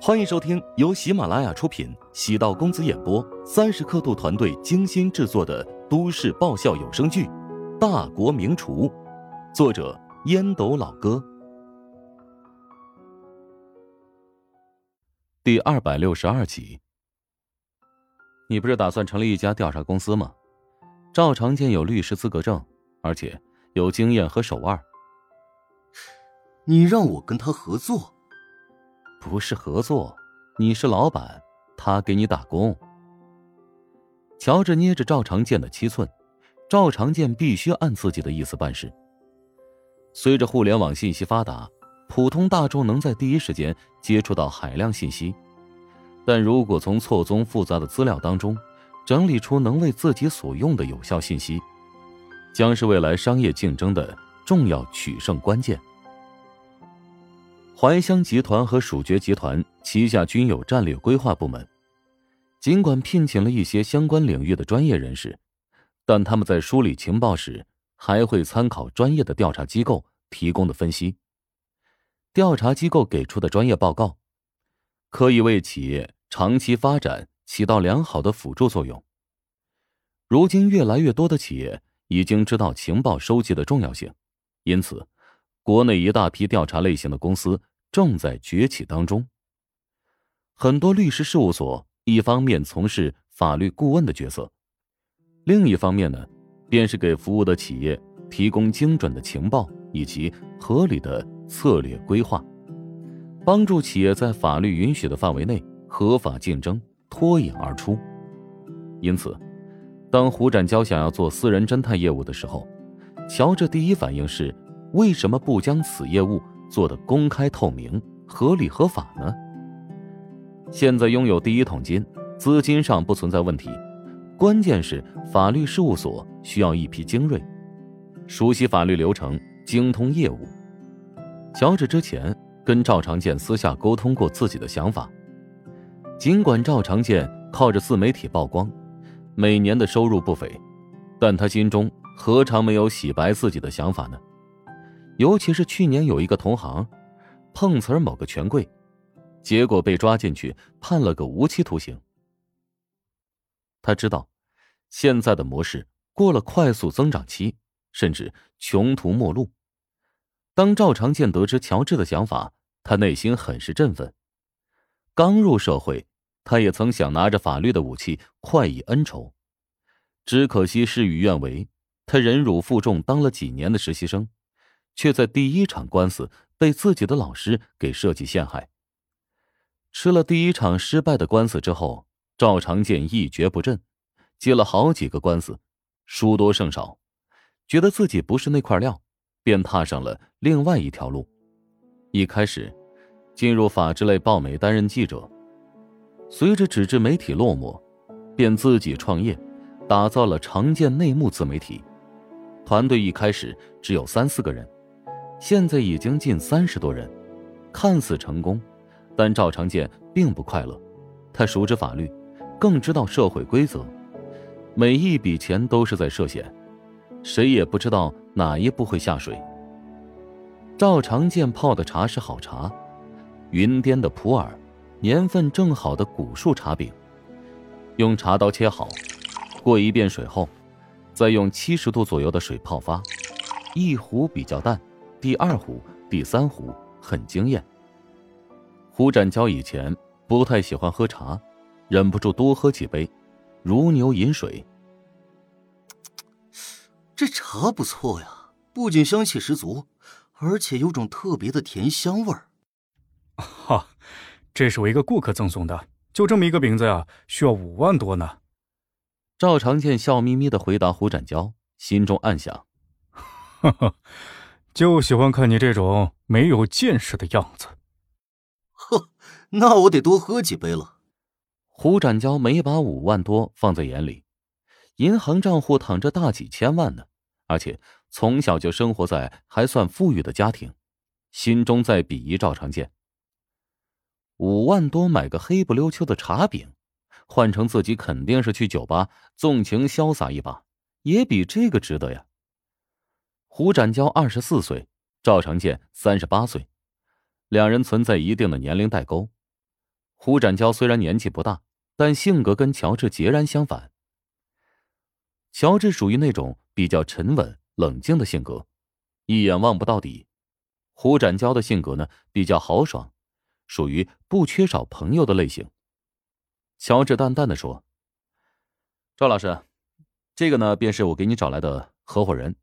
欢迎收听由喜马拉雅出品、喜道公子演播、三十刻度团队精心制作的都市爆笑有声剧《大国名厨》，作者烟斗老哥，第二百六十二集。你不是打算成立一家调查公司吗？赵长健有律师资格证，而且有经验和手腕。你让我跟他合作？不是合作，你是老板，他给你打工。乔治捏着赵长健的七寸，赵长健必须按自己的意思办事。随着互联网信息发达，普通大众能在第一时间接触到海量信息，但如果从错综复杂的资料当中整理出能为自己所用的有效信息，将是未来商业竞争的重要取胜关键。怀香集团和蜀爵集团旗下均有战略规划部门，尽管聘请了一些相关领域的专业人士，但他们在梳理情报时还会参考专业的调查机构提供的分析。调查机构给出的专业报告，可以为企业长期发展起到良好的辅助作用。如今，越来越多的企业已经知道情报收集的重要性，因此。国内一大批调查类型的公司正在崛起当中。很多律师事务所一方面从事法律顾问的角色，另一方面呢，便是给服务的企业提供精准的情报以及合理的策略规划，帮助企业在法律允许的范围内合法竞争、脱颖而出。因此，当胡展娇想要做私人侦探业务的时候，乔治第一反应是。为什么不将此业务做得公开透明、合理合法呢？现在拥有第一桶金，资金上不存在问题，关键是法律事务所需要一批精锐，熟悉法律流程、精通业务。乔治之前跟赵长健私下沟通过自己的想法，尽管赵长健靠着自媒体曝光，每年的收入不菲，但他心中何尝没有洗白自己的想法呢？尤其是去年有一个同行，碰瓷儿某个权贵，结果被抓进去判了个无期徒刑。他知道，现在的模式过了快速增长期，甚至穷途末路。当赵长健得知乔治的想法，他内心很是振奋。刚入社会，他也曾想拿着法律的武器快意恩仇，只可惜事与愿违，他忍辱负重当了几年的实习生。却在第一场官司被自己的老师给设计陷害。吃了第一场失败的官司之后，赵长健一蹶不振，接了好几个官司，输多胜少，觉得自己不是那块料，便踏上了另外一条路。一开始，进入法制类报媒担任记者，随着纸质媒体落寞，便自己创业，打造了长健内幕自媒体。团队一开始只有三四个人。现在已经近三十多人，看似成功，但赵长健并不快乐。他熟知法律，更知道社会规则，每一笔钱都是在涉险，谁也不知道哪一步会下水。赵长健泡的茶是好茶，云巅的普洱，年份正好的古树茶饼，用茶刀切好，过一遍水后，再用七十度左右的水泡发，一壶比较淡。第二壶、第三壶很惊艳。胡展娇以前不太喜欢喝茶，忍不住多喝几杯，如牛饮水。这茶不错呀，不仅香气十足，而且有种特别的甜香味儿。哈，这是我一个顾客赠送的，就这么一个饼子呀，需要五万多呢。赵长健笑眯眯的回答胡展娇，心中暗想：哈哈。就喜欢看你这种没有见识的样子。呵，那我得多喝几杯了。胡展娇没把五万多放在眼里，银行账户躺着大几千万呢，而且从小就生活在还算富裕的家庭，心中在鄙夷赵长健。五万多买个黑不溜秋的茶饼，换成自己肯定是去酒吧纵情潇洒一把，也比这个值得呀。胡展娇二十四岁，赵长健三十八岁，两人存在一定的年龄代沟。胡展娇虽然年纪不大，但性格跟乔治截然相反。乔治属于那种比较沉稳、冷静的性格，一眼望不到底；胡展娇的性格呢，比较豪爽，属于不缺少朋友的类型。乔治淡淡的说：“赵老师，这个呢，便是我给你找来的合伙人，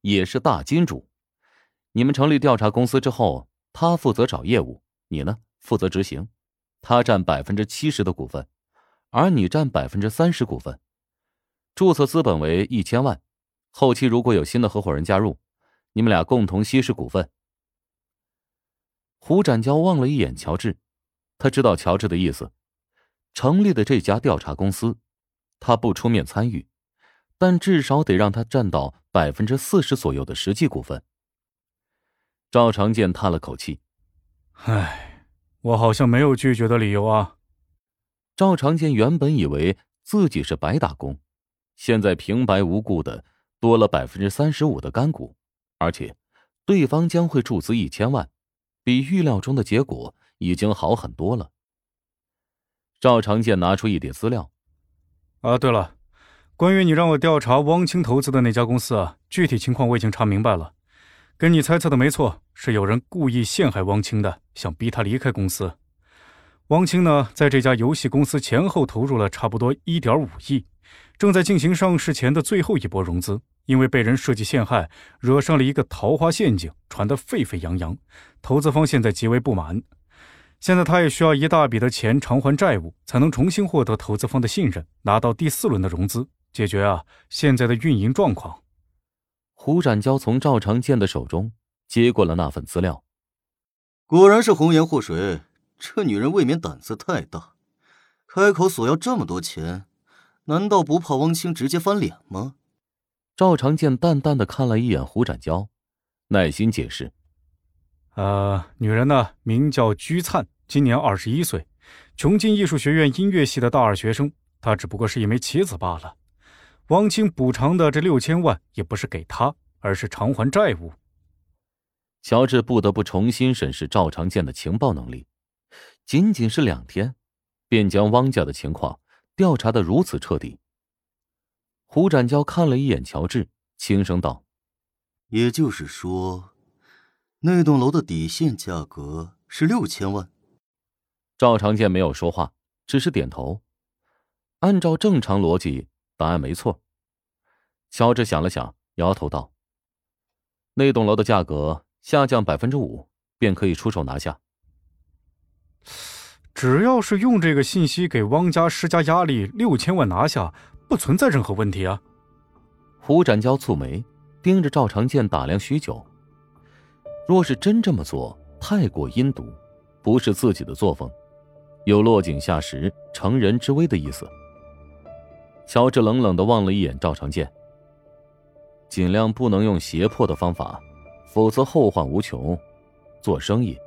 也是大金主。你们成立调查公司之后，他负责找业务，你呢负责执行。他占百分之七十的股份，而你占百分之三十股份。注册资本为一千万，后期如果有新的合伙人加入，你们俩共同稀释股份。”胡展娇望了一眼乔治，他知道乔治的意思。成立的这家调查公司，他不出面参与，但至少得让他占到百分之四十左右的实际股份。赵长健叹了口气：“唉，我好像没有拒绝的理由啊。”赵长健原本以为自己是白打工，现在平白无故的多了百分之三十五的干股，而且对方将会注资一千万，比预料中的结果已经好很多了。赵长健拿出一叠资料。啊，对了，关于你让我调查汪清投资的那家公司啊，具体情况我已经查明白了。跟你猜测的没错，是有人故意陷害汪清的，想逼他离开公司。汪清呢，在这家游戏公司前后投入了差不多一点五亿，正在进行上市前的最后一波融资。因为被人设计陷害，惹上了一个桃花陷阱，传得沸沸扬扬，投资方现在极为不满。现在他也需要一大笔的钱偿还债务，才能重新获得投资方的信任，拿到第四轮的融资，解决啊现在的运营状况。胡展娇从赵长健的手中接过了那份资料，果然是红颜祸水，这女人未免胆子太大，开口索要这么多钱，难道不怕汪清直接翻脸吗？赵长健淡淡的看了一眼胡展娇，耐心解释。呃，女人呢，名叫鞠灿，今年二十一岁，琼京艺术学院音乐系的大二学生。她只不过是一枚棋子罢了。汪清补偿的这六千万，也不是给他，而是偿还债务。乔治不得不重新审视赵长健的情报能力，仅仅是两天，便将汪家的情况调查的如此彻底。胡展娇看了一眼乔治，轻声道：“也就是说。”那栋楼的底线价格是六千万。赵长健没有说话，只是点头。按照正常逻辑，答案没错。乔治想了想，摇头道：“那栋楼的价格下降百分之五，便可以出手拿下。只要是用这个信息给汪家施加压力，六千万拿下不存在任何问题啊。”胡展娇蹙眉，盯着赵长健打量许久。若是真这么做，太过阴毒，不是自己的作风，有落井下石、乘人之危的意思。乔治冷冷的望了一眼赵长健，尽量不能用胁迫的方法，否则后患无穷。做生意，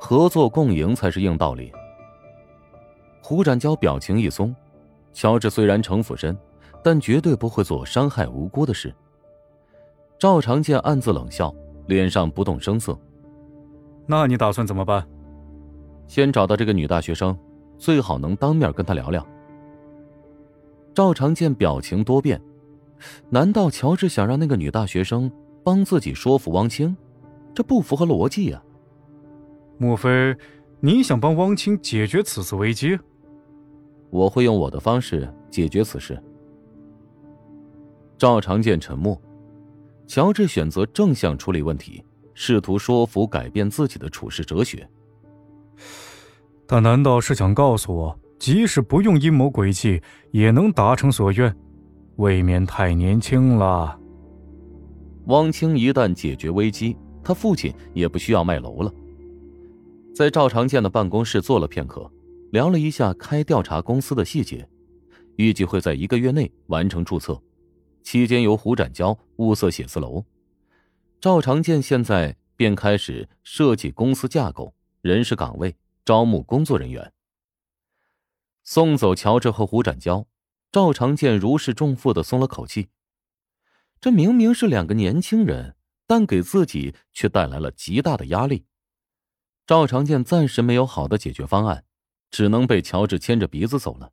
合作共赢才是硬道理。胡展娇表情一松，乔治虽然城府深，但绝对不会做伤害无辜的事。赵长健暗自冷笑。脸上不动声色。那你打算怎么办？先找到这个女大学生，最好能当面跟她聊聊。赵长健表情多变，难道乔治想让那个女大学生帮自己说服汪清？这不符合逻辑呀。莫非你想帮汪清解决此次危机？我会用我的方式解决此事。赵长健沉默。乔治选择正向处理问题，试图说服、改变自己的处事哲学。他难道是想告诉我，即使不用阴谋诡计，也能达成所愿？未免太年轻了。汪清一旦解决危机，他父亲也不需要卖楼了。在赵长健的办公室坐了片刻，聊了一下开调查公司的细节，预计会在一个月内完成注册。期间由胡展娇物色写字楼，赵长健现在便开始设计公司架构、人事岗位、招募工作人员。送走乔治和胡展娇，赵长健如释重负的松了口气。这明明是两个年轻人，但给自己却带来了极大的压力。赵长健暂时没有好的解决方案，只能被乔治牵着鼻子走了。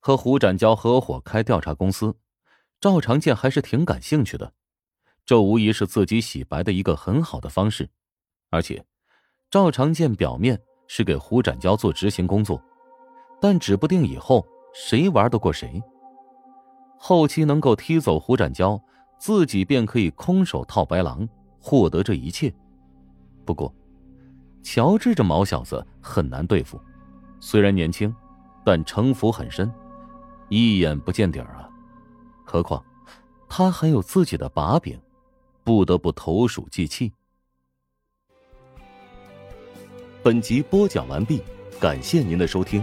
和胡展娇合伙开调查公司，赵长健还是挺感兴趣的。这无疑是自己洗白的一个很好的方式，而且，赵长健表面是给胡展娇做执行工作，但指不定以后谁玩得过谁。后期能够踢走胡展娇，自己便可以空手套白狼，获得这一切。不过，乔治这毛小子很难对付，虽然年轻，但城府很深，一眼不见底儿啊。何况，他还有自己的把柄。不得不投鼠忌器。本集播讲完毕，感谢您的收听。